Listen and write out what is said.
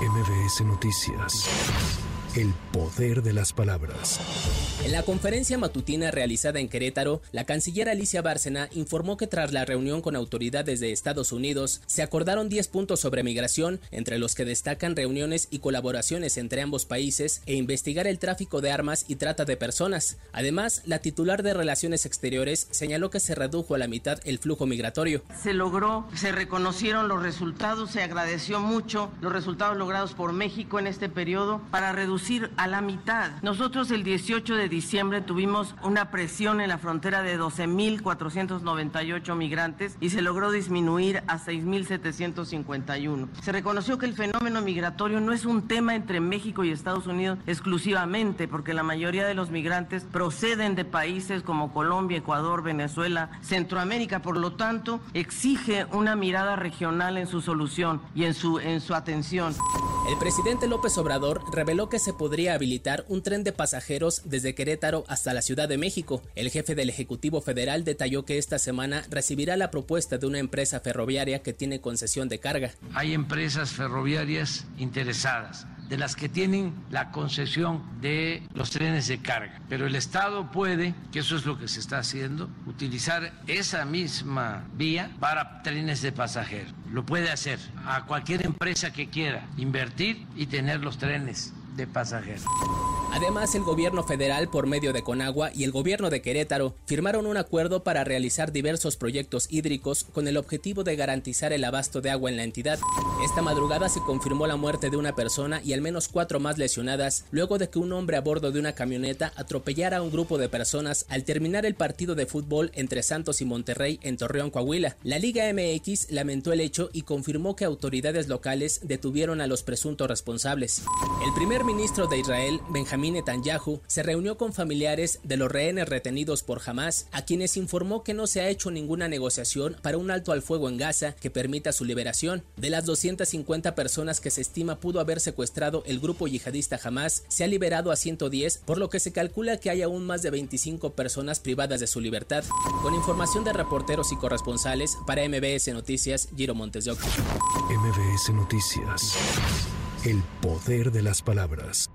MBS Noticias. El poder de las palabras. En la conferencia matutina realizada en Querétaro, la canciller Alicia Bárcena informó que tras la reunión con autoridades de Estados Unidos, se acordaron 10 puntos sobre migración, entre los que destacan reuniones y colaboraciones entre ambos países e investigar el tráfico de armas y trata de personas. Además, la titular de Relaciones Exteriores señaló que se redujo a la mitad el flujo migratorio. Se logró, se reconocieron los resultados, se agradeció mucho los resultados logrados por México en este periodo para reducir a la mitad. Nosotros el 18 de diciembre tuvimos una presión en la frontera de 12.498 migrantes y se logró disminuir a 6.751. Se reconoció que el fenómeno migratorio no es un tema entre México y Estados Unidos exclusivamente, porque la mayoría de los migrantes proceden de países como Colombia, Ecuador, Venezuela, Centroamérica. Por lo tanto, exige una mirada regional en su solución y en su, en su atención. El presidente López Obrador reveló que se podría habilitar un tren de pasajeros desde Querétaro hasta la Ciudad de México. El jefe del Ejecutivo Federal detalló que esta semana recibirá la propuesta de una empresa ferroviaria que tiene concesión de carga. Hay empresas ferroviarias interesadas de las que tienen la concesión de los trenes de carga. Pero el Estado puede, que eso es lo que se está haciendo, utilizar esa misma vía para trenes de pasajeros. Lo puede hacer a cualquier empresa que quiera invertir y tener los trenes de pasajeros. Además, el gobierno federal, por medio de Conagua, y el gobierno de Querétaro firmaron un acuerdo para realizar diversos proyectos hídricos con el objetivo de garantizar el abasto de agua en la entidad. Esta madrugada se confirmó la muerte de una persona y al menos cuatro más lesionadas luego de que un hombre a bordo de una camioneta atropellara a un grupo de personas al terminar el partido de fútbol entre Santos y Monterrey en Torreón, Coahuila. La Liga MX lamentó el hecho y confirmó que autoridades locales detuvieron a los presuntos responsables. El primer ministro de Israel, Benjamín Netanyahu se reunió con familiares de los rehenes retenidos por Hamas, a quienes informó que no se ha hecho ninguna negociación para un alto al fuego en Gaza que permita su liberación. De las 250 personas que se estima pudo haber secuestrado el grupo yihadista Hamas, se ha liberado a 110, por lo que se calcula que hay aún más de 25 personas privadas de su libertad. Con información de reporteros y corresponsales, para MBS Noticias, Giro Montes de MBS Noticias. El poder de las palabras.